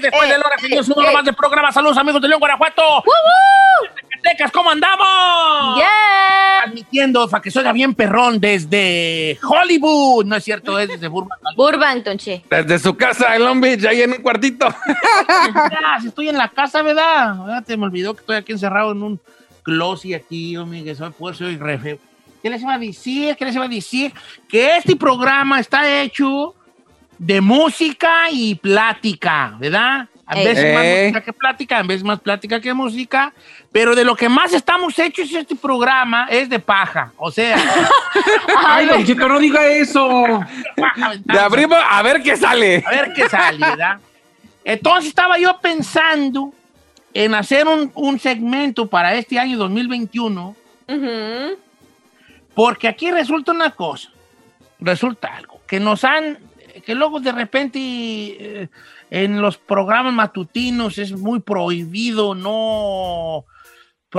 Después de la hora que Dios uno más del programa. Saludos amigos de León, Guanajuato. Zacatecas, ¿cómo andamos? Yeah. Transmitiendo para que suena bien perrón desde Hollywood. No es cierto, es desde Burbank. Burbank, che. Desde su casa en Long Beach, ahí en un cuartito. Si estoy en la casa, ¿verdad? Te me olvidó que estoy aquí encerrado en un closet aquí, hombre, que soy, pues, soy re feo. ¿Qué les iba a decir? ¿Qué les iba a decir? Que este programa está hecho de música y plática, ¿verdad? A veces más música que plática, a veces más plática que música, pero de lo que más estamos hechos este programa es de paja, o sea, Ay, Don Cheto, no diga eso. De abrimos a ver qué sale. a ver qué sale, ¿verdad? Entonces estaba yo pensando en hacer un, un segmento para este año 2021, Ujú. porque aquí resulta una cosa, resulta algo, que nos han, que luego de repente eh, en los programas matutinos es muy prohibido no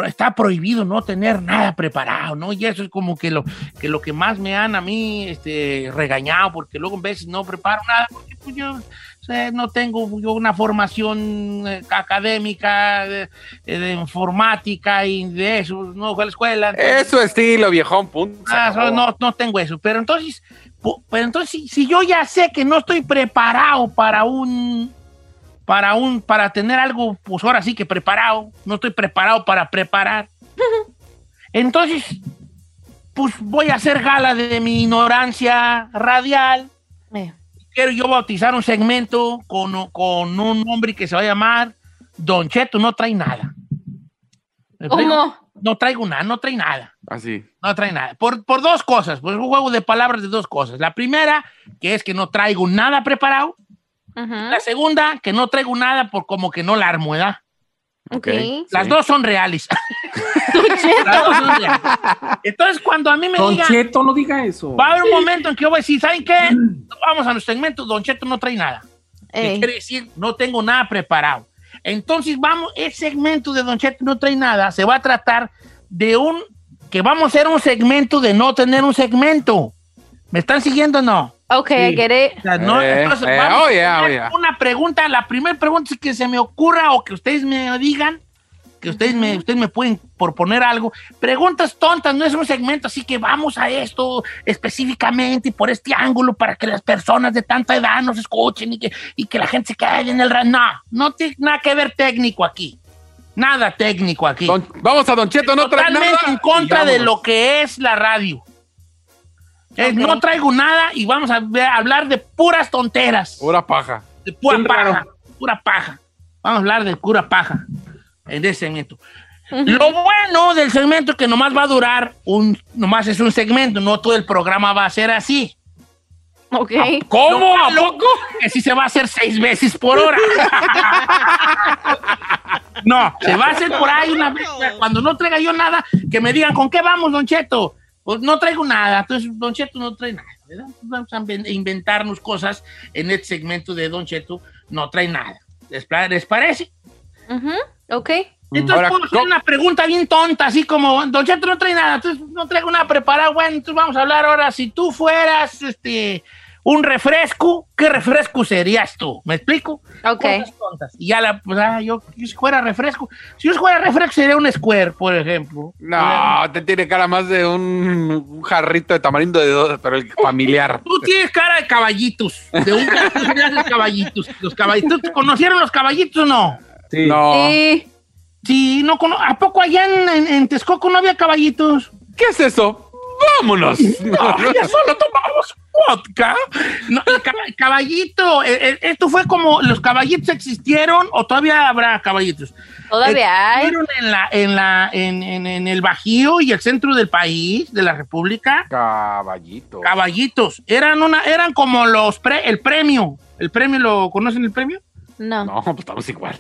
está prohibido no tener nada preparado, ¿no? Y eso es como que lo que, lo que más me han a mí este, regañado, porque luego en veces no preparo nada, porque pues, yo o sea, no tengo yo una formación eh, académica de, de informática y de eso, no fue a la escuela. entonces- Es su estilo, viejón, punto. Ah, no, no tengo eso. Pero entonces, pero entonces si, si yo ya sé que no estoy preparado para un, para un, para tener algo, pues ahora sí que preparado, no estoy preparado para preparar. Entonces, pues voy a hacer gala de mi ignorancia radial. Eh. Quiero yo bautizar un segmento con, con un hombre que se va a llamar Don Cheto no trae nada. ¿Cómo? No traigo nada, no trae nada. Así. No trae nada. Por, por dos cosas. Pues un juego de palabras de dos cosas. La primera, que es que no traigo nada preparado. Ujú. La segunda, que no traigo nada por como que no la armo, ¿verdad? Ok. Las Sí. dos son reales. Las dos son reales. Entonces, cuando a mí me Don digan, Cheto, no diga eso. va a haber un momento en que yo voy a decir, ¿saben qué? Vamos a nuestro segmento, Don Cheto no trae nada. ¿Qué quiere decir? No tengo nada preparado. Entonces, vamos, el segmento de Don Cheto no trae nada, se va a tratar de un, que vamos a hacer un segmento de no tener un segmento. ¿Me están siguiendo o no? Ok, I get it. O sea, no, Eh, entonces, eh, vamos oh, a yeah, tener oh, yeah. una pregunta, la primera pregunta es que se me ocurra o que ustedes me digan, que ustedes me, ustedes me pueden proponer algo. Preguntas tontas, no es un segmento, así que vamos a esto específicamente y por este ángulo para que las personas de tanta edad nos escuchen y que, y que la gente se quede en el... No, no tiene nada que ver técnico aquí. Nada técnico aquí. Don- vamos a Don Cheto, no trae Totalmente nada. en contra de lo que es la radio. Es, Ok. No traigo nada y vamos a ver- hablar de puras tonteras. Pura paja. De pura Bien paja. raro. Pura paja. Vamos a hablar de pura paja en ese segmento. Lo bueno del segmento es que nomás va a durar un, nomás es un segmento, no todo el programa va a ser así. Ok. ¿Cómo? Lo ¿A malo poco? Que sí se va a hacer seis veces por hora. no, se va a hacer por ahí una vez. Cuando no traiga yo nada, que me digan, ¿con qué vamos, Don Cheto? Pues no traigo nada. Entonces, Don Cheto no trae nada. ¿verdad? Vamos a inven- inventarnos cosas en este segmento de Don Cheto. No trae nada. ¿Les, parece? Ok. Entonces Ahora, puedo hacer una pregunta bien tonta, así como, Don Cheto no trae nada, entonces no traigo nada preparado. Bueno, entonces vamos a hablar ahora. Si tú fueras este, un refresco, ¿qué refresco serías tú? ¿Me explico? Ok. Tontas. Y ya la, pues, ah, yo, yo si fuera refresco, si yo fuera refresco sería un square, por ejemplo. No, te tiene cara más de un, un jarrito de tamarindo de dos, pero el familiar. Tú tienes cara de caballitos, de un de caballitos. Los caballitos, ¿te ¿conocieron los caballitos o no? Sí. No. Sí. Sí, no ¿a poco allá en, en- en Texcoco no había caballitos? ¿Qué es eso? Vámonos. No, ya solo tomamos vodka. No, el caba- el caballito, eh, eh, esto fue como, ¿los caballitos existieron o todavía habrá caballitos? Todavía hay. Existieron en, la, en, la, en, en- en el Bajío y el centro del país, de la República, Caballito. caballitos. Eran, una, eran como los, pre- el premio. ¿El premio lo conocen el premio? No. No, pues estamos igual.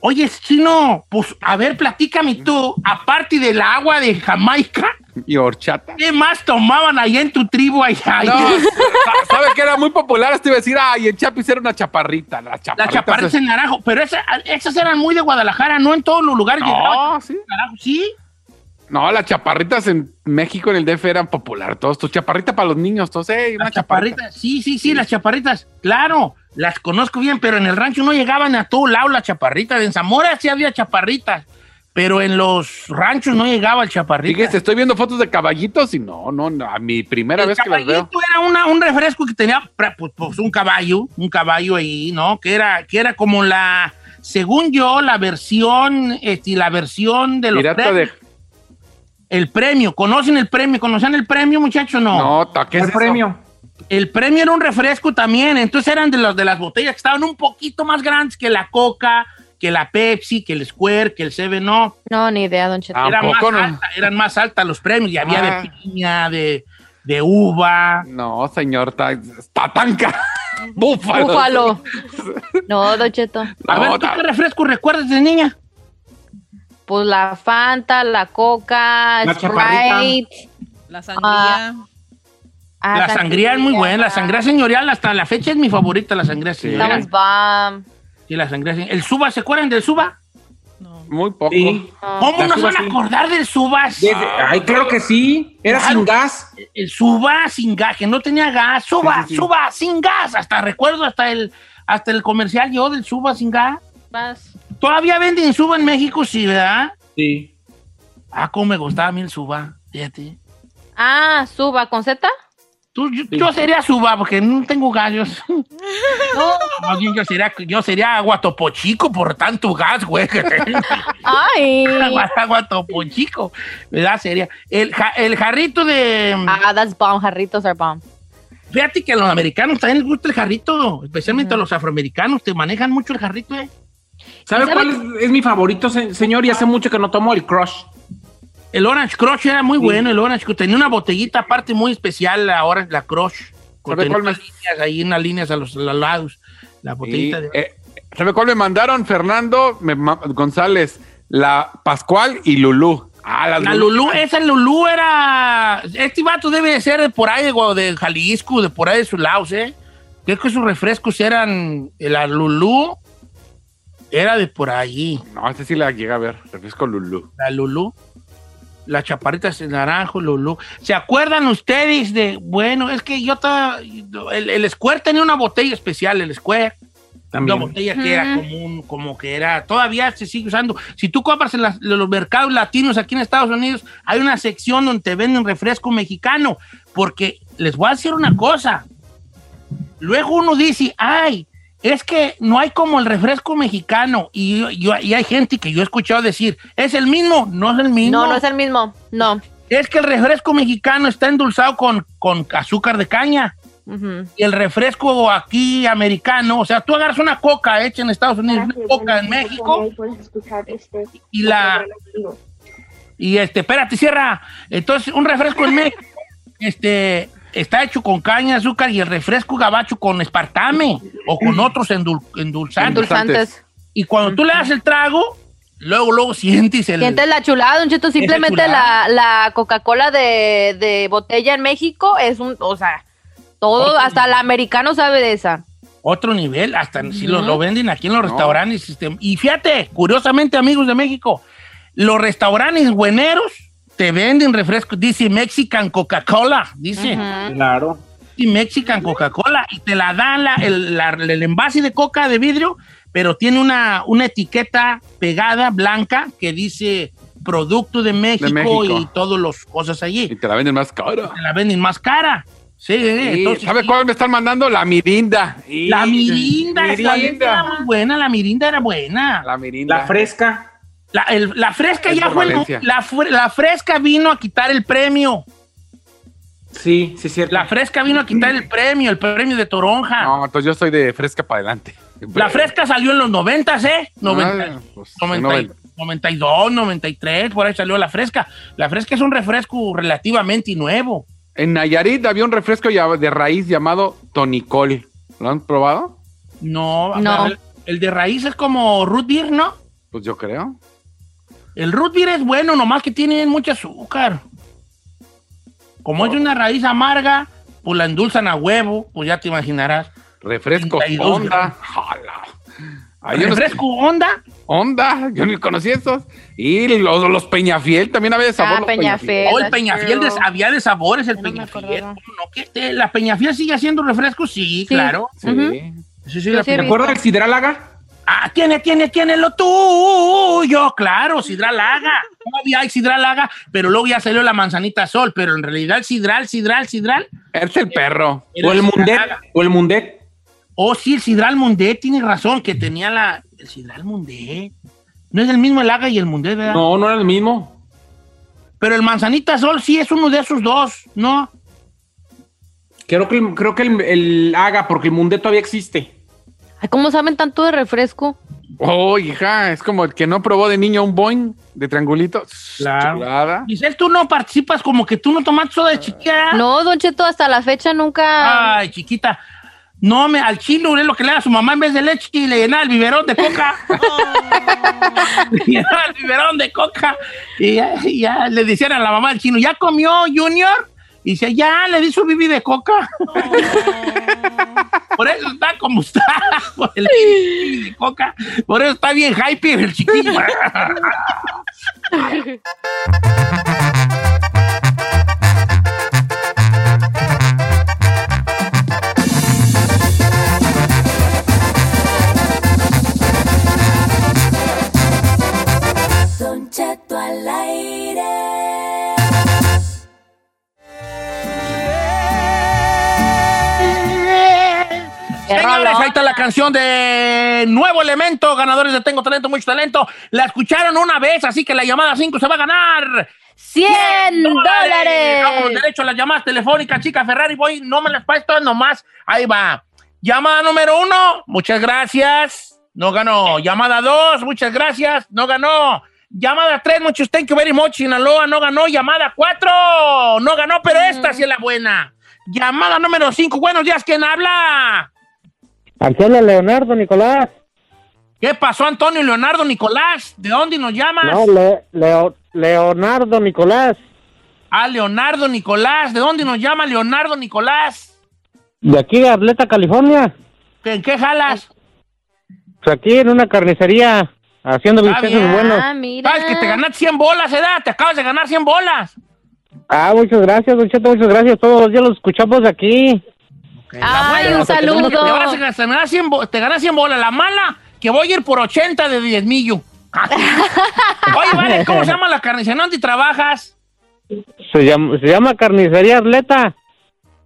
Oye, chino, pues a ver, platícame tú, aparte del agua de Jamaica, ¿Y horchata? ¿qué más tomaban allá en tu tribu allá? No, ¿sabe que era muy popular? Te iba a decir, ay, en Chapis era una chaparrita. La La chaparrita. chaparrita en naranjo, pero esa- esas eran muy de Guadalajara, no en todos los lugares llegaban. No, sí. Naranjo, sí. No, las chaparritas en México, en el DF, eran popular. Todos, tu chaparrita para los niños, todos, eh, una Las chaparrita. chaparritas, sí, sí, sí, las chaparritas, claro, las conozco bien, pero en el rancho no llegaban a todo lado las chaparritas. En Zamora sí había chaparritas, pero en los ranchos no llegaba el chaparrita. Fíjese, estoy viendo fotos de caballitos y no, no, no, a mi primera el vez que las veo. caballito era una- un refresco que tenía pues, pues, un caballo, un caballo ahí, ¿no? Que era, que era como la, según yo, la versión, este, la versión de los Pirata de. El premio, ¿conocen el premio? ¿Conocen el premio, muchachos? No. No, ¿qué es el eso? premio. El premio era un refresco también, entonces eran de los de las botellas que estaban un poquito más grandes que la Coca, que la Pepsi, que el Square, que el Seven Up. No, ni idea, Don Cheto. Ah. Eran más, no. alta- eran más altas los premios, y había Ah. de piña, de, de uva. No, señor, está, está tan caro. Búfalo. Búfalo. No, Don Cheto. A No, ver, ¿tú qué refresco recuerdas de niña? Pues la Fanta, la Coca, La. Sprite. La sangría. ah, la sangría es muy buena, la sangría señorial hasta la fecha es mi favorita, la sangría señorial. Sí, la sangría señorial. ¿El Suba, se acuerdan del Suba? No. Muy poco. Sí. ¿Cómo no se van a sí. acordar del Suba? Desde- ay, claro que sí. Era Claro. sin gas. el suba sin gas, que no tenía gas, suba, Sí, sí, sí. suba sin gas, hasta recuerdo hasta el hasta el comercial yo del suba sin gas. Vas. Todavía venden suba en México, sí, ¿verdad? Sí. Ah, cómo me gustaba a mí el suba, fíjate. Ah, suba con Z. Tú, yo, yo sería suba porque no tengo gallos. No. Bien yo sería, yo sería por tanto gas, güey. que tengo. Ay. ¿verdad? Sería. El, ja- el jarrito de... Ah, that's bomb. Jarritos are bomb. Fíjate que a los americanos también les gusta el jarrito, especialmente a los afroamericanos, te manejan mucho el jarrito, ¿eh? ¿Sabe ¿Sabe cuál es, es mi favorito, se- señor? Y hace mucho que no tomo el Crush. El Orange Crush era muy bueno, el Orange Crush. Tenía una botellita aparte muy especial, la Orange, la Crush. Con ¿Sabe cuál me- unas líneas ahí, unas líneas a los, a los lados. La Y, botellita de... eh, ¿Sabe cuál me mandaron? Fernando me González, la Pascual y Lulú. Ah, las La Lulú. Lulú, esa Lulú era... Este vato debe de ser de por ahí, de Jalisco, de por ahí de sus lados, ¿eh? Creo que sus refrescos eran... La Lulú era de por allí. No, este sí la llega a ver. Refresco Lulú. La Lulú. Las chaparritas de naranjo, Lulú. ¿Se acuerdan ustedes de, bueno, es que yo estaba, el, el Square tenía una botella especial, el Square. También. Una botella que era como, un- como que era, todavía se sigue usando. Si tú compras en, las- en los mercados latinos aquí en Estados Unidos, hay una sección donde te venden refresco mexicano. Porque les voy a decir una cosa. Luego uno dice, ay, es que no hay como el refresco mexicano. Y, yo- yo- y hay gente que yo he escuchado decir, ¿es el mismo? No es el mismo. No, no es el mismo. No. Es que el refresco mexicano está endulzado con, con azúcar de caña. Y el refresco aquí americano, o sea, tú agarras una coca hecha en Estados Unidos, una coca en México, y la. Y este, espérate, cierra. Entonces, un refresco en México, este, está hecho con caña de azúcar y el refresco gabacho con espartame o con otros endul- endulzantes. Endulzantes. Y cuando tú le das el trago, luego, luego sientes el. Sientes la chulada, Don Cheto. Simplemente la, la Coca-Cola de, de botella en México es un, o sea, todo, Otro hasta el americano sabe de esa. otro nivel, hasta si lo, lo venden aquí en los restaurantes. este, y fíjate, curiosamente, amigos de México, los restaurantes bueneros te venden refrescos, dice Mexican Coca-Cola, dice. Claro. Pepsi Mexican Coca-Cola y te la dan la- el, la- el envase de coca de vidrio, pero tiene una, una etiqueta pegada blanca que dice producto de México, México. y todas las cosas Y allí. te la venden más cara. Te la venden más cara. Sí, Sí, entonces, ¿Sabe sí. cuál me están mandando? La mirinda. Y- La mirinda, esa Mirinda. era muy buena, la mirinda era buena. La mirinda. La fresca. La, el- la fresca Es ya fue, el- la, la fresca vino a quitar el premio. Sí, sí, es cierto. La fresca vino a quitar el premio, el premio de Toronja. No, entonces yo soy de fresca para adelante. La fresca salió en los 90, ¿eh? 90, Ah, pues, 90 noventa. 92, 93, por ahí salió la fresca. La fresca es un refresco relativamente nuevo. En Nayarit había un refresco de raíz llamado Tonicol. ¿Lo han probado? No, No. El, el de raíz es como root beer, ¿no? Pues yo creo. El root beer es bueno, nomás que tiene mucho azúcar. Como es de una raíz amarga, pues la endulzan a huevo, pues ya te imaginarás. Refresco 32 Honda. Jala. ¿Refresco onda? Honda, yo ni conocí esos. Y los, los Peñafiel también había de sabor. Ah, los Peñafiel. Oh, el Peñafiel de- había de sabores, el No Peñafiel. acordaba. ¿Cómo no? ¿Qué te- ¿La Peñafiel sigue haciendo refrescos? Sí, claro. Sí. Ujú. Sí, sí, la sí he ¿Te acuerdas del Sidralaga? Ah, tiene, tiene, tiene lo tuyo, claro, Sidral Laga. Todavía hay Sidral Laga, pero luego ya salió la manzanita sol, pero en realidad el Sidral, Sidral, Sidral. Es el perro. era O el Mundet. Laga. O el Mundet. Oh, sí, el Sidral Mundet, tiene razón, que tenía la. El Sidral Mundet. No es el mismo el Laga y el Mundet, ¿verdad? No, no era el mismo. Pero el manzanita sol sí es uno de esos dos, ¿no? Creo que el, creo que el, el Haga, porque el Mundet todavía existe. ¿Cómo saben tanto de refresco? Oh, hija, es como el que no probó de niño un boing de triangulito. Claro. Chulada. Giselle, tú no participas como que tú no tomaste soda de chiquita. No, Don Cheto, hasta la fecha nunca. Ay, chiquita. No, me, al chilo es lo que le da a su mamá en vez de leche y le llenaba el biberón de coca. le llenaba el biberón de coca. Y ya, y ya le decían a la mamá del chino, ¿ya comió Junior? Y dice, ya, le di su bibi de coca. por eso está como está. Por el bibi de coca. Por eso está bien hype el chiquillo. Señores, ahí está la canción de Nuevo Elemento, ganadores de Tengo Talento, Mucho Talento. La escucharon una vez, así que la llamada 5 se va a ganar. 100 Vamos dólares. derecho a las llamadas telefónicas, chica Ferrari, voy, no me las pases todas nomás. Ahí va. Llamada número uno, muchas gracias. No ganó. Llamada dos, muchas gracias. No ganó. Llamada tres, muchos thank you very much, Sinaloa, no ganó. Llamada cuatro, no ganó, pero esta sí es la buena. Llamada número cinco, buenos días, ¿quién habla? Antonio Leonardo Nicolás. ¿Qué pasó, Antonio Leonardo Nicolás? ¿De dónde nos llamas? No, Le- Leo- Leonardo Nicolás. Ah, Leonardo Nicolás. ¿De dónde nos llama Leonardo Nicolás? De aquí de Arleta, California. ¿En qué jalas? Pues aquí en una carnicería haciendo bisteces buenos. Ah, mira. ¿Sabes que te ganaste 100 bolas, edad? Te acabas de ganar 100 bolas. Ah, muchas gracias, Don Cheto, muchas gracias. Todos los días los escuchamos aquí. Ay, un Te, saludo. vas a ganar- te ganas 100 bo- te ganas 100 bolas. La mala, que voy a ir por 80 de 10 millo. Oye, vale, ¿cómo se llama la carnicería? ¿Dónde trabajas? Se llama, se llama Carnicería Arleta.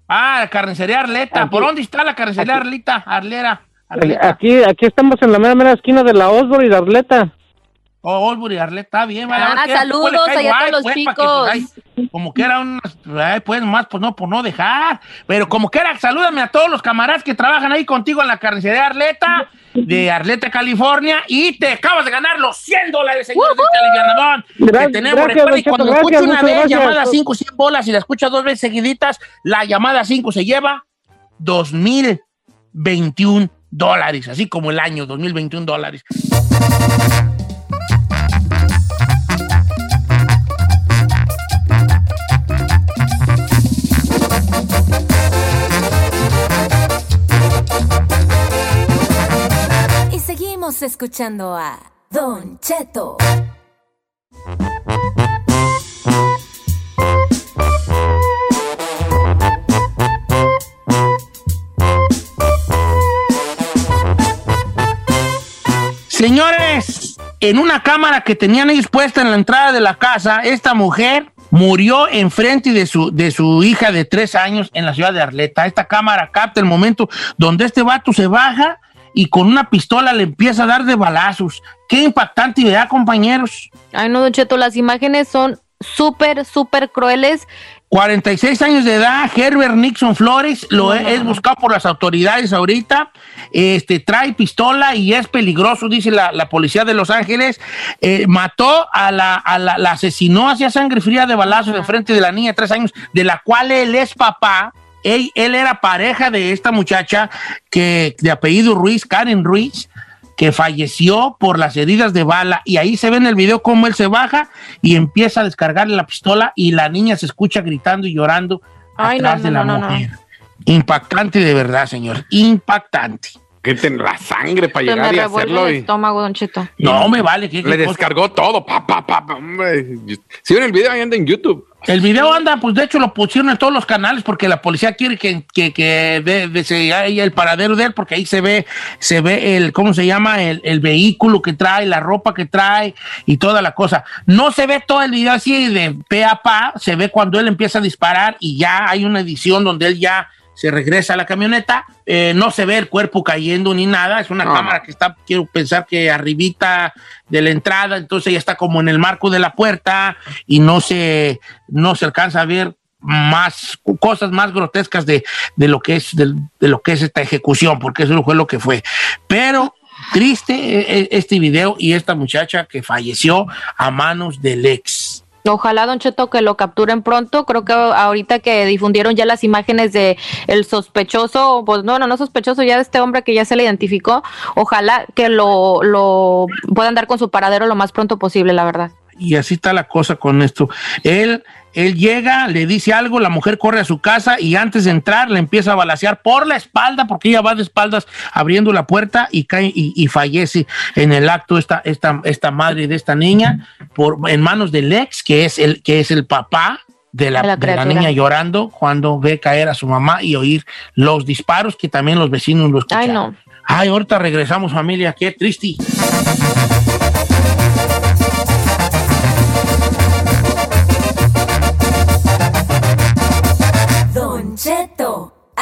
Ah, la carnicería Arleta. Aquí. ¿Por dónde está la carnicería Arleta? Arlera. Arleta. Aquí, aquí estamos en la mera, mera esquina de la Osborne y de Arleta. Oh, Olbury, Arleta, está bien. vale, Ah, saludos allá todos los pues, que, pues, chicos. como que era ay, pues más, pues no, por no dejar. Pero como que era, salúdame a todos los camaradas que trabajan ahí contigo en la carnicería Arleta, de Arleta, California, y te acabas de ganar los 100 dólares, señores, de este alivianadón Gra- que tenemos. gracias, y Cheto, cuando gracias, escucha una vez, gracias. llamada 5, 100 bolas, y la escucha dos veces seguiditas, la llamada 5 se lleva 2021 dólares, así como el año 2021 dólares. Escuchando a Don Cheto. Señores, en una cámara que tenían ellos puesta en la entrada de la casa, esta mujer murió enfrente de su, de su hija de tres años en la ciudad de Arleta. Esta cámara capta el momento donde este vato se baja y con una pistola le empieza a dar de balazos. Qué impactante idea, compañeros. Ay, no, Don Cheto, las imágenes son súper, súper crueles. 46 años de edad, Herbert Nixon Flores, lo es, es buscado por las autoridades ahorita. Este trae pistola y es peligroso, dice la, la policía de Los Ángeles. Eh, mató a la, a la, la asesinó hacia sangre fría de balazos en frente de la niña de tres años, de la cual él es papá. Él, él era pareja de esta muchacha que de apellido Ruiz, Karen Ruiz que falleció por las heridas de bala y ahí se ve en el video cómo él se baja y empieza a descargarle la pistola y la niña se escucha gritando y llorando Ay, no, atrás de no, la no, no, no. mujer. Impactante de verdad, señor. Impactante. Que ten la sangre para llegar me y hacerlo. el Y estómago, Don Cheto. No me vale. ¿qué- qué le cosa? descargó todo. Pa, pa, pa, pa, hombre. Si ven el video, ahí anda en YouTube. El video anda, pues de hecho lo pusieron en todos los canales porque la policía quiere que, que, que de, se el paradero de él porque ahí se ve, se ve el, ¿cómo se llama? El, el vehículo que trae, la ropa que trae y toda la cosa. No se ve todo el video así de pe a pa, se ve cuando él empieza a disparar y ya hay una edición donde él ya se regresa a la camioneta, eh, no se ve el cuerpo cayendo ni nada, es una No. cámara que está, quiero pensar que arribita de la entrada, entonces ya está como en el marco de la puerta y no se, no se alcanza a ver más cosas más grotescas de, de lo que es de, de lo que es esta ejecución, porque eso fue lo que fue. Pero triste eh, eh, este video y esta muchacha que falleció a manos del ex. Ojalá, Don Cheto, que lo capturen pronto. Creo que ahorita que difundieron ya las imágenes de el sospechoso, pues no, no, no sospechoso, ya de este hombre que ya se le identificó. Ojalá que lo, lo puedan dar con su paradero lo más pronto posible, la verdad. Y así está la cosa con esto. Él, él llega, le dice algo, la mujer corre a su casa y antes de entrar le empieza a balasear por la espalda, porque ella va de espaldas abriendo la puerta y cae y, y fallece en el acto esta, esta, esta madre de esta niña por, en manos del ex, que es el, que es el papá de la, De la de la criatura. niña llorando cuando ve caer a su mamá y oír los disparos que también los vecinos lo escucharon. Ay, no. Ay, ahorita regresamos familia, qué triste.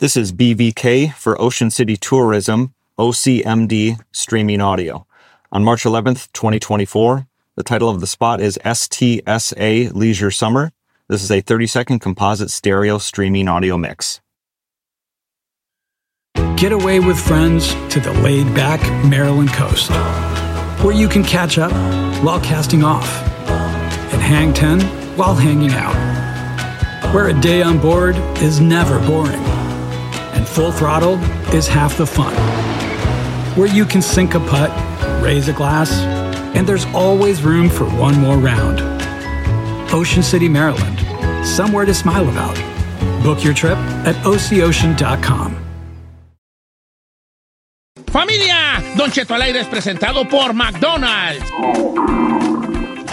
This is BVK for Ocean City Tourism, OCMD Streaming Audio. On March 11th, 2024, the title of the spot is STSA Leisure Summer. This is a 30 second composite stereo streaming audio mix. Get away with friends to the laid back Maryland coast, where you can catch up while casting off and hang 10 while hanging out, where a day on board is never boring and full throttle is half the fun, where you can sink a putt, raise a glass, and there's always room for one more round. Ocean City, Maryland, somewhere to smile about. Book your trip at oceocean.com. Familia, Don Cheto al aire es presentado por McDonald's.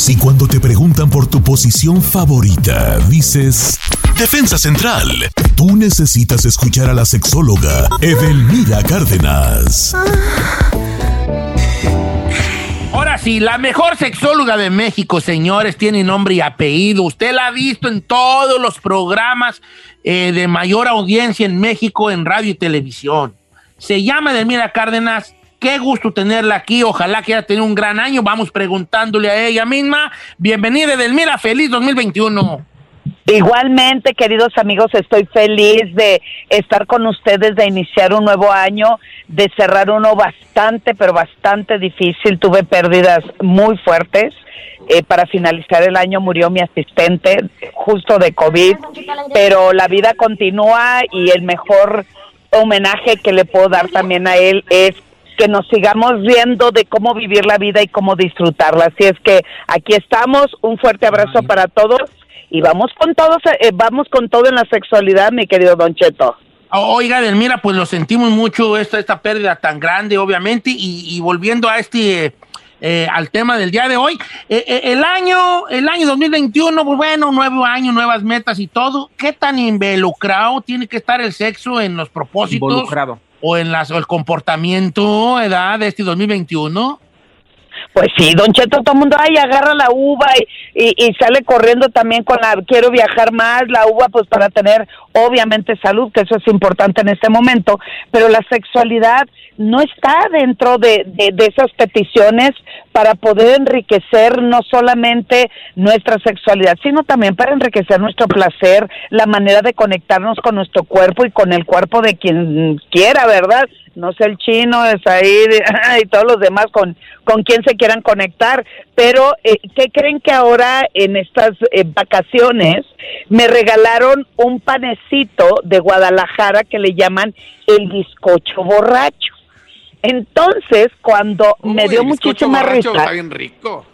Si cuando te preguntan por tu posición favorita, dices Defensa Central, tú necesitas escuchar a la sexóloga Edelmira Cárdenas. Ahora sí, la mejor sexóloga de México, señores, tiene nombre y apellido. Usted la ha visto en todos los programas eh, de mayor audiencia en México en radio y televisión. Se llama Edelmira Cárdenas. Qué gusto tenerla aquí. Ojalá que haya tenido un gran año. Vamos preguntándole a ella misma. Bienvenida, Edelmira. Feliz 2021. Igualmente, queridos amigos, estoy feliz de estar con ustedes, de iniciar un nuevo año, de cerrar uno bastante, pero bastante difícil. Tuve pérdidas muy fuertes. Eh, para finalizar el año murió mi asistente justo de COVID, pero la vida continúa y el mejor homenaje que le puedo dar también a él es que nos sigamos viendo de cómo vivir la vida y cómo disfrutarla. Así es que aquí estamos, un fuerte abrazo para todos y vamos con todos, eh, vamos con todo en la sexualidad, mi querido Don Cheto. Oiga, Delmira, pues lo sentimos mucho esta, esta pérdida tan grande, obviamente, y, y volviendo a este, eh, al tema del día de hoy, eh, eh, el año, el año 2021, pues bueno, nuevo año, nuevas metas y todo, ¿qué tan involucrado tiene que estar el sexo en los propósitos? Involucrado. O en las, o el comportamiento, edad de este 2021? Pues sí, Don Cheto, todo el mundo, ay, agarra la uva y, y, sale corriendo también con la, quiero viajar más, la uva, pues para tener, obviamente, salud, que eso es importante en este momento, pero la sexualidad no está dentro de, de, de esas peticiones para poder enriquecer no solamente nuestra sexualidad, sino también para enriquecer nuestro placer, la manera de conectarnos con nuestro cuerpo y con el cuerpo de quien quiera, ¿verdad? No sé el chino, es ahí y todos los demás con, con quien se quieran conectar, pero eh, ¿qué creen que ahora en estas eh, vacaciones me regalaron un panecito de Guadalajara que le llaman el bizcocho borracho? Entonces, cuando me dio muchísima risa... Está bien rico.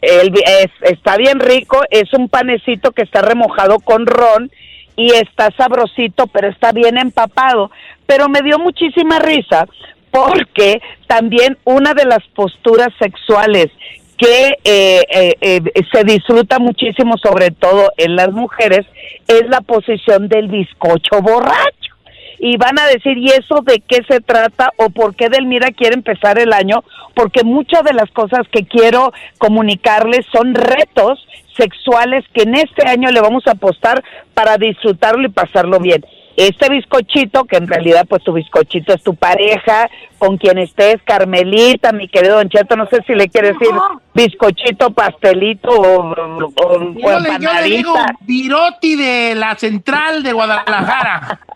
El, es, está bien rico, es un panecito que está remojado con ron y está sabrosito, pero está bien empapado. Pero me dio muchísima risa porque también una de las posturas sexuales que eh, eh, eh, se disfruta muchísimo, sobre todo en las mujeres, es la posición del bizcocho borracho. Y van a decir, ¿y eso de qué se trata o por qué Delmira quiere empezar el año? Porque muchas de las cosas que quiero comunicarles son retos sexuales que en este año le vamos a apostar para disfrutarlo y pasarlo bien. Este bizcochito, que en realidad pues tu bizcochito es tu pareja, con quien estés, Carmelita, mi querido Don Cheto, no sé si le quiere decir bizcochito, pastelito o, o, o Yo le, yo le digo viroti de la central de Guadalajara.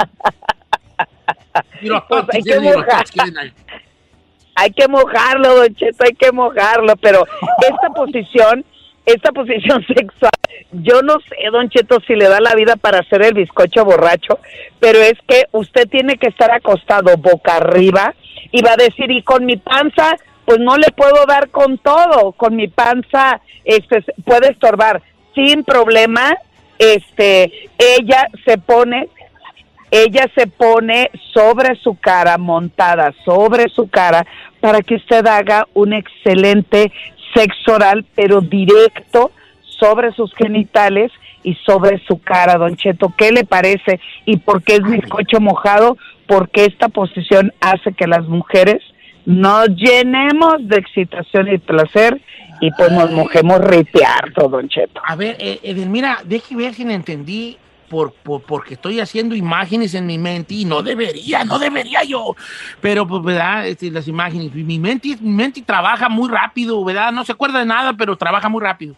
Pues hay que. Hay que mojarlo, Don Cheto, hay que mojarlo, pero esta posición, esta posición sexual, yo no sé, Don Cheto, si le da la vida para hacer el bizcocho borracho, pero es que usted tiene que estar acostado boca arriba y va a decir, y con mi panza, pues no le puedo dar con todo, con mi panza este puede estorbar sin problema, este ella se pone ella se pone sobre su cara, montada sobre su cara, para que usted haga un excelente sexo oral, pero directo sobre sus genitales y sobre su cara, don Cheto. ¿Qué le parece? ¿Y por qué es bizcocho mojado? Porque esta posición hace que las mujeres nos llenemos de excitación y placer y pues nos mojemos ripiarto, don Cheto. A ver, eh, Edelmira, deje ver si entendí. Por, por- porque estoy haciendo imágenes en mi mente y no debería, no debería yo. Pero, pues, ¿verdad? Este, las imágenes. Mi mente, mi mente trabaja muy rápido, ¿verdad? No se acuerda de nada, pero trabaja muy rápido.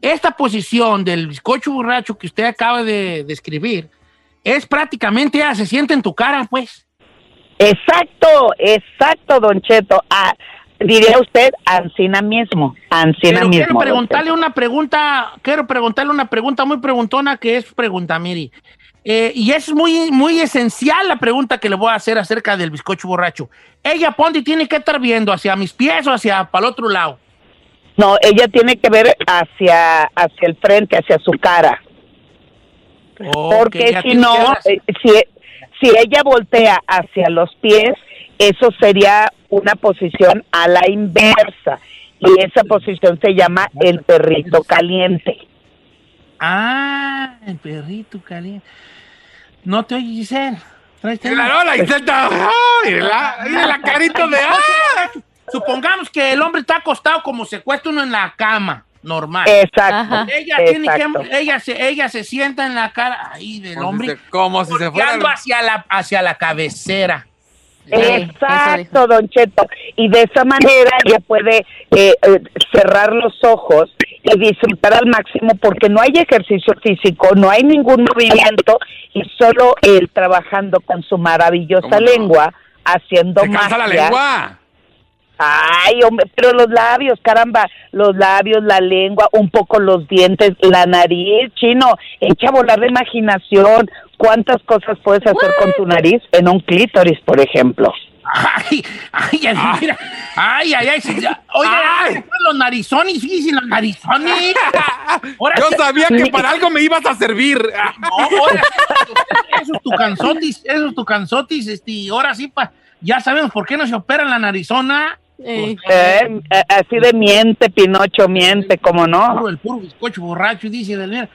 Esta posición del bizcocho borracho que usted acaba de describir es prácticamente, ah, se siente en tu cara, pues. Exacto, exacto, don Cheto. Ah, diría usted, Ancina mismo, Ancina mismo. quiero preguntarle una pregunta, quiero preguntarle una pregunta muy preguntona que es pregunta, Miri. Eh, y es muy, muy esencial la pregunta que le voy a hacer acerca del bizcocho borracho. Ella, Ponti, tiene que estar viendo hacia mis pies o hacia para el otro lado. No, ella tiene que ver hacia, hacia el frente, hacia su cara. Porque si no, eh, si, si ella voltea hacia los pies, eso sería una posición a la inversa. Y esa posición se llama el perrito caliente. Ah, el perrito caliente. No te oyes, Giselle. Tema. La Giselle está- ¡Ay, la- mira la carita de- ¡ah! Supongamos que el hombre está acostado como se cuesta uno en la cama, normal. Exacto. Ella, tiene exacto. que, ella, se, ella se sienta en la cara ahí del Como si hombre. se- como si se fuera hacia la, hacia la cabecera. Exacto, Don Cheto. Y de esa manera ella puede eh, eh, cerrar los ojos y disfrutar al máximo porque no hay ejercicio físico, no hay ningún movimiento y solo él trabajando con su maravillosa lengua haciendo ¡Se cansa la magia. lengua! Ay, hombre, pero los labios, caramba, los labios, la lengua, un poco los dientes, la nariz, chino, echa a volar la imaginación. ¿Cuántas cosas puedes hacer con tu nariz en un clítoris, por ejemplo? Ay, ay, ay, mira. Ay, ay, ay. sí, ya. Oye, Ay. ¿se fueron los narizones, fíjense, los narizones. Ahora Yo sí- sabía que para algo me ibas a servir. No, ahora sí, eso es tu canzotis, eso es tu canzotis, este, y ahora sí, pa, ya sabemos por qué no se opera la narizona. Eh, eh, así de miente, Pinocho, miente, ¿cómo no? Puro, el puro bizcocho borracho, dice Delmira.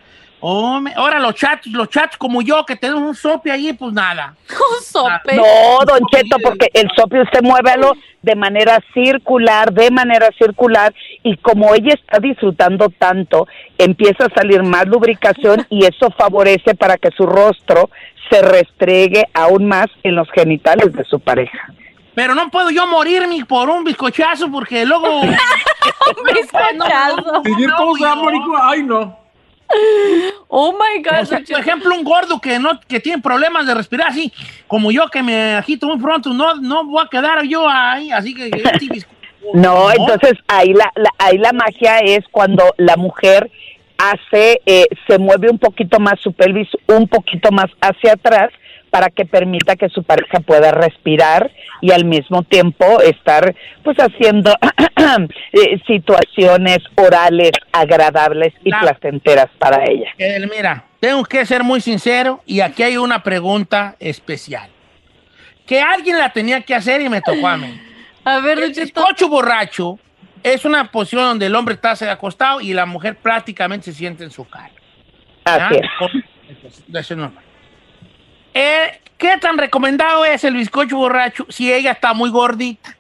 Hombre, ahora los chatos, los chatos como yo, que tenemos un sope ahí, pues nada. Un sope. No, Don Cheto, porque el sope usted muévelo de manera circular, de manera circular, y como ella está disfrutando tanto, empieza a salir más lubricación y eso favorece para que su rostro se restregue aún más en los genitales de su pareja. Pero no puedo yo morirme por un bizcochazo porque luego... bizcochazo. Seguir cómo se va. Ay, no. Oh my God. O sea, por ejemplo, un gordo que no que tiene problemas de respirar así, como yo que me agito muy pronto, no, no voy a quedar yo ahí, así que este No, entonces ahí la, la- ahí la magia es cuando la mujer hace, eh, se mueve un poquito más su pelvis, un poquito más hacia atrás para que permita que su pareja pueda respirar y al mismo tiempo estar pues haciendo eh, situaciones orales agradables y La- placenteras para ella. Mira, tengo que ser muy sincero y aquí hay una pregunta especial. Que alguien la tenía que hacer y me tocó a mí. A ver, El bizcocho borracho es una posición donde el hombre está acostado y la mujer prácticamente se siente en su cara. Así es. Eso es normal. Eh, ¿Qué tan recomendado es el bizcocho borracho si ella está muy gordita?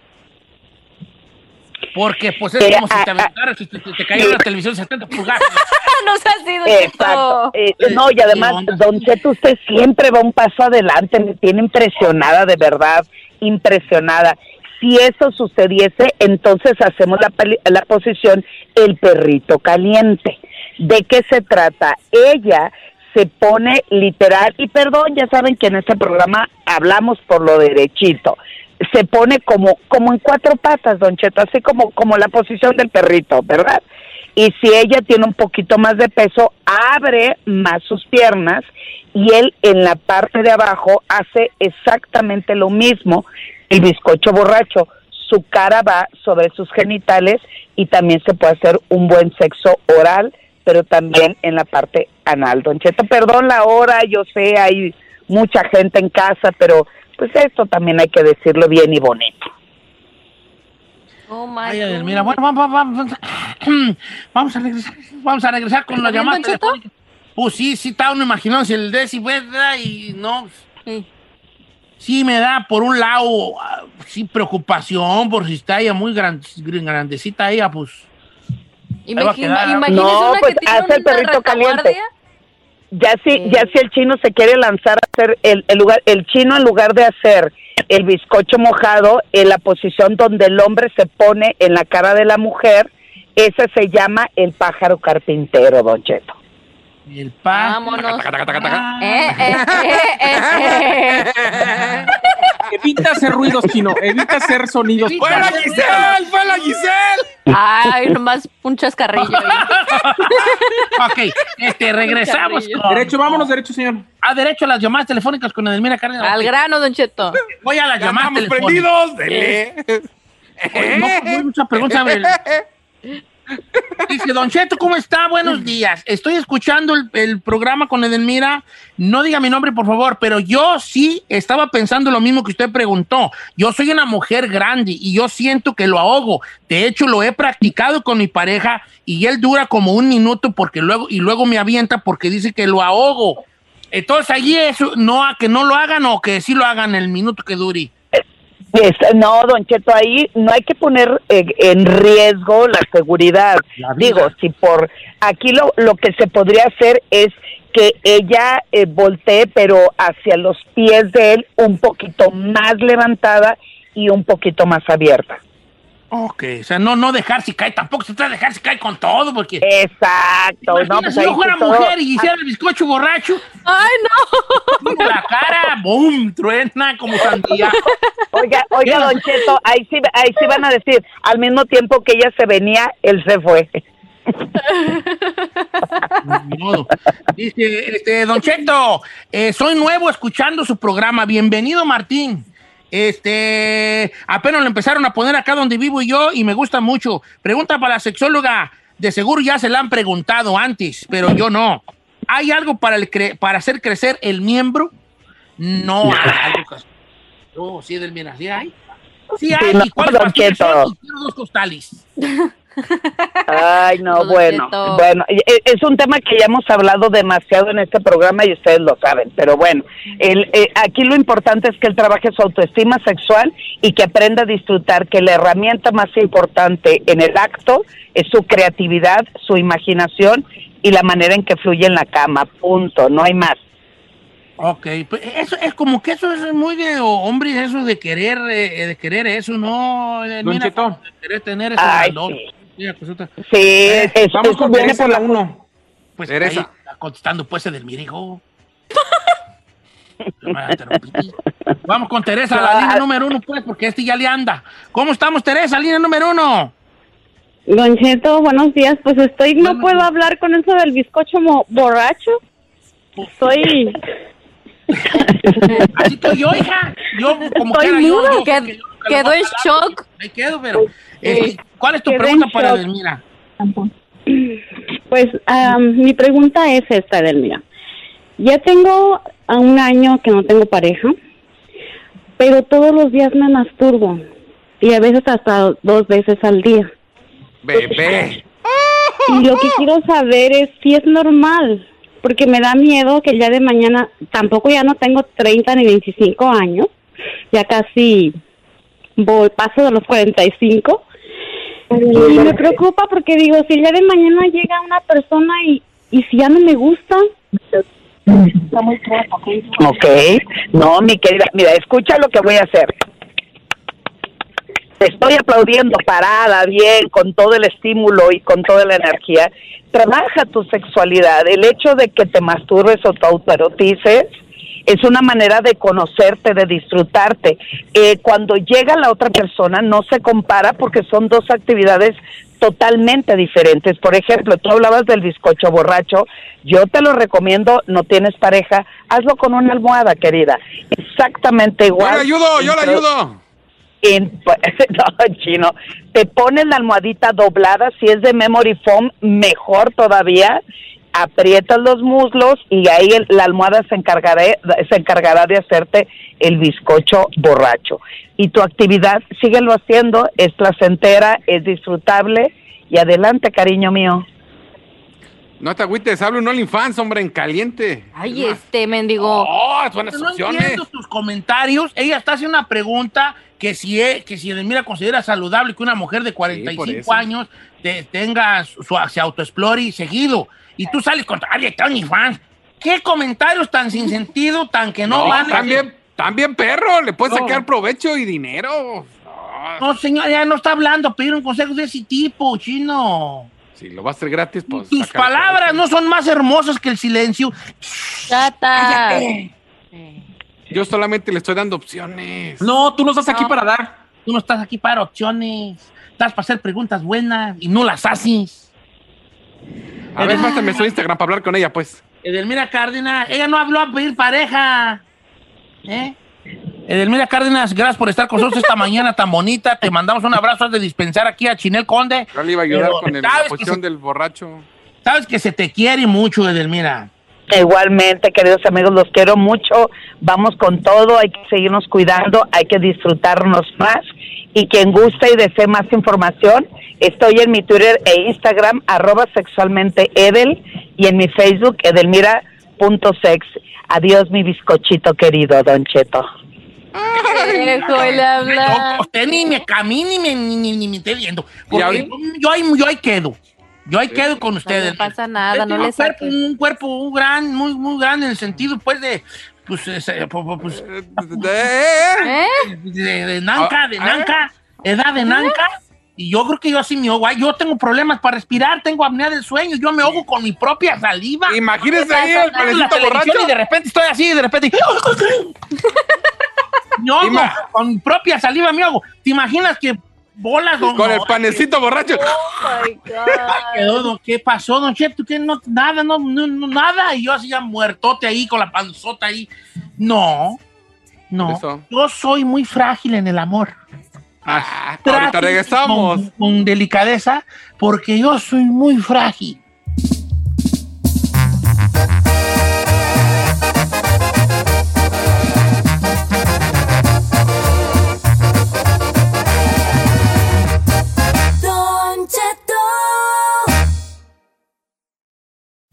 Porque pues es como si ah, te aventaras, si te, te, te cayera una televisión de 70 pulgadas. no se ha sido Exacto. Eh, no, y además, Don Cheto, usted siempre va un paso adelante, me tiene impresionada, de verdad, impresionada. Si eso sucediese, entonces hacemos la, peli- la posición el perrito caliente. ¿De qué se trata? Ella se pone literal, y perdón, ya saben que en este programa hablamos por lo derechito, se pone como, como en cuatro patas, Don Cheto, así como, como la posición del perrito, ¿verdad? Y si ella tiene un poquito más de peso, abre más sus piernas y él en la parte de abajo hace exactamente lo mismo. El bizcocho borracho, su cara va sobre sus genitales y también se puede hacer un buen sexo oral, pero también en la parte anal. Don Cheto, perdón la hora, yo sé, hay mucha gente en casa, pero pues esto también hay que decirlo bien y bonito. Oh my Ay, God. Edelmira, bueno, vamos, vamos, vamos, vamos a regresar, vamos a regresar con ¿Está las bien, llamadas Don Cheto? telefónicas. Pues sí, sí está uno imaginándose el Desi, ¿verdad? Y no, Sí. sí me da por un lado, ah, sí, preocupación por si está ella muy gran- grandecita ella, pues. Imagina- imagínese No, una pues, que tiene hace el perrito caliente. Ya si, ya si el chino se quiere lanzar a hacer el, el lugar, el chino en lugar de hacer el bizcocho mojado en la posición donde el hombre se pone en la cara de la mujer, ese se llama el pájaro carpintero, Don Cheto. El pa. Vámonos. Taca, taca, taca, taca. Eh, eh, eh, eh. Evita hacer ruidos, chino. Evita hacer sonidos. ¡Fue la Giselle! ¡Fue la Giselle! Ay, nomás un chascarrillo. ok, este, regresamos. Con- Derecho, vámonos, derecho, señor. A derecho a las llamadas telefónicas con Edelmira Cárdenas. Al grano, Don Cheto. Voy a las ¡Ya llamadas estamos telefónicas. prendidos! ¡Dele! Oye, no, no hay muchas preguntas. Dice, Don Cheto, ¿cómo está? Buenos días. Estoy escuchando el, el programa con Edelmira. No diga mi nombre, por favor, pero yo sí estaba pensando lo mismo que usted preguntó. Yo soy una mujer grande y yo siento que lo ahogo. De hecho, lo he practicado con mi pareja y él dura como un minuto porque luego, y luego me avienta porque dice que lo ahogo. Entonces, allí eso, no, a que no lo hagan o que sí lo hagan el minuto que dure. No, don Cheto, ahí no hay que poner en riesgo la seguridad. Digo, si por aquí lo, lo que se podría hacer es que ella eh, voltee, pero hacia los pies de él un poquito más levantada y un poquito más abierta. Ok, o sea, no, no dejar si cae, tampoco se trata de dejar si cae con todo, porque... Exacto, no, pues si yo fuera todo- mujer y hiciera el bizcocho borracho. ¡Ay, no! La cara, boom, truena como sandía. Oiga, oiga, don Cheto, ahí sí, ahí sí van a decir, al mismo tiempo que ella se venía, él se fue. Ni modo. Dice, este, Don Cheto, eh, soy nuevo escuchando su programa. Bienvenido, Martín. Este, apenas lo empezaron a poner acá donde vivo yo y me gusta mucho. Pregunta para la sexóloga. De seguro ya se la han preguntado antes, pero yo no. ¿Hay algo para, el cre- para hacer crecer el miembro? No hay algo que- Oh, sí, Delmira, ¿sí hay? Sí hay. Sí, no, ¿Y quiero dos costales. Ay, no, Don bueno, Cheto. bueno, e- es un tema que ya hemos hablado demasiado en este programa y ustedes lo saben, pero bueno, el, eh, aquí lo importante es que él trabaje su autoestima sexual y que aprenda a disfrutar que la herramienta más importante en el acto es su creatividad, su imaginación y la manera en que fluye en la cama, punto, no hay más. Ok, pues eso es como que eso es muy de hombres, eso de querer, eh, de querer eso, ¿no? Don mira, Cheto. de querer tener ese Ay, valor. sí. Mira, pues, otra- Sí, Eh, es- vamos eso con viene Teresa por la la uno. Pues Teresa. ahí está contestando pues el mijo. Vamos con Teresa, la línea número uno, pues, porque este ya le anda. ¿Cómo estamos, Teresa? Línea número uno. Don Cheto, buenos días. Pues estoy, no puedo hablar con eso del bizcocho mo- borracho. Estoy. Así estoy yo, hija. Yo, como Estoy quiera, yo, muda. yo- Qued- yo- quedó en shock. Me quedo, pero. este, ¿Cuál es tu pregunta para shock. Delmira? Pues am, mi pregunta es esta, Edelmira. Ya tengo a un año que no tengo pareja, pero todos los días me masturbo y a veces hasta dos veces al día. Bebé. Y lo que quiero saber es si es normal, porque me da miedo que el día de mañana, tampoco ya no tengo 30 ni 25 años, ya casi voy, paso de los 45. Y me preocupa porque digo, si el día de mañana llega una persona y, y si ya no me gusta, Ok, no, mi querida, mira, escucha lo que voy a hacer. Te estoy aplaudiendo parada, bien, con todo el estímulo y con toda la energía. Trabaja tu sexualidad. El hecho de que te masturbes o te autoerotices es una manera de conocerte, de disfrutarte. Eh, cuando llega la otra persona no se compara porque son dos actividades totalmente diferentes. Por ejemplo, tú hablabas del bizcocho borracho. Yo te lo recomiendo, no tienes pareja, hazlo con una almohada, querida. Exactamente Yo igual. le ayudo, yo le ayudo. En- no, chino, te pones la almohadita doblada, si es de memory foam, mejor todavía, aprietas los muslos y ahí el- la almohada se encargará, se encargará de hacerte el bizcocho borracho. Y tu actividad, síguelo haciendo, es placentera, es disfrutable y adelante, cariño mío. No te agüites, habla un OnlyFans, hombre, en caliente. Ay, este mendigo. Oh, buenas No opciones. entiendo tus comentarios. Ella está haciendo una pregunta que si, es, que si Edelmira considera saludable que una mujer de 45 eso. años te- tenga su, su- se autoexplore seguido. Y tú sales con ay, Tony fans. ¿Qué comentarios tan sin sentido, tan que no, No, van? también, también perro, le puedes No. sacar provecho y dinero. No, señor, ya no está hablando pedir un consejo de ese tipo, chino. Si lo vas a hacer gratis, pues. Tus palabras no son más hermosas que el silencio. Chata. Yo solamente le estoy dando opciones. No, tú no estás aquí para dar. Tú no estás aquí para opciones. Estás para hacer preguntas buenas y no las haces. A ver, pásame su Instagram para hablar con ella, pues. Edelmira Cárdenas, ella no habló a pedir pareja. ¿Eh? Edelmira Cárdenas, gracias por estar con nosotros esta mañana tan bonita. Te mandamos un abrazo de dispensar aquí a Chinel Conde. Yo le iba a ayudar Pero con el- la posición se- del borracho. Sabes que se te quiere mucho, Edelmira. Igualmente, queridos amigos, los quiero mucho. Vamos con todo, hay que seguirnos cuidando, hay que disfrutarnos más. Y quien guste y desee más información, estoy en mi Twitter e Instagram, arroba sexualmente Edel, y en mi Facebook, edelmira.sex. Adiós, mi bizcochito querido, Don Cheto. Hijo, le habla. Yo, usted ni me camine ni me, ni, ni- ni me esté viendo. Porque yo, ahí, yo ahí quedo. Yo ahí quedo con ustedes. No pasa nada, no Tiene le un cuerpo, un cuerpo un gran, muy, muy grande en el sentido, pues, de. Pues, ese, pues, pues, ¿Eh? de, de nanca, de Ah, nanca, edad de nanca. Y yo creo que yo así me ahogo. Yo tengo problemas para respirar, tengo apnea del sueño. Yo me ahogo con mi propia saliva. Imagínese ahí el televisión borracho. Y de repente estoy así, y de repente. Me ahogo, con mi propia saliva me ahogo. ¿Te imaginas que bolas don Con el panecito borracho. Ay, quedó, don- ¿Qué pasó, don Cheto? ¿Qué? No, nada, no, no, no, nada. Y yo así ya muertote ahí, con la panzota ahí. No, no. Eso. Yo soy muy frágil en el amor. Ah, ahorita regresamos. Con, con delicadeza, porque yo soy muy frágil.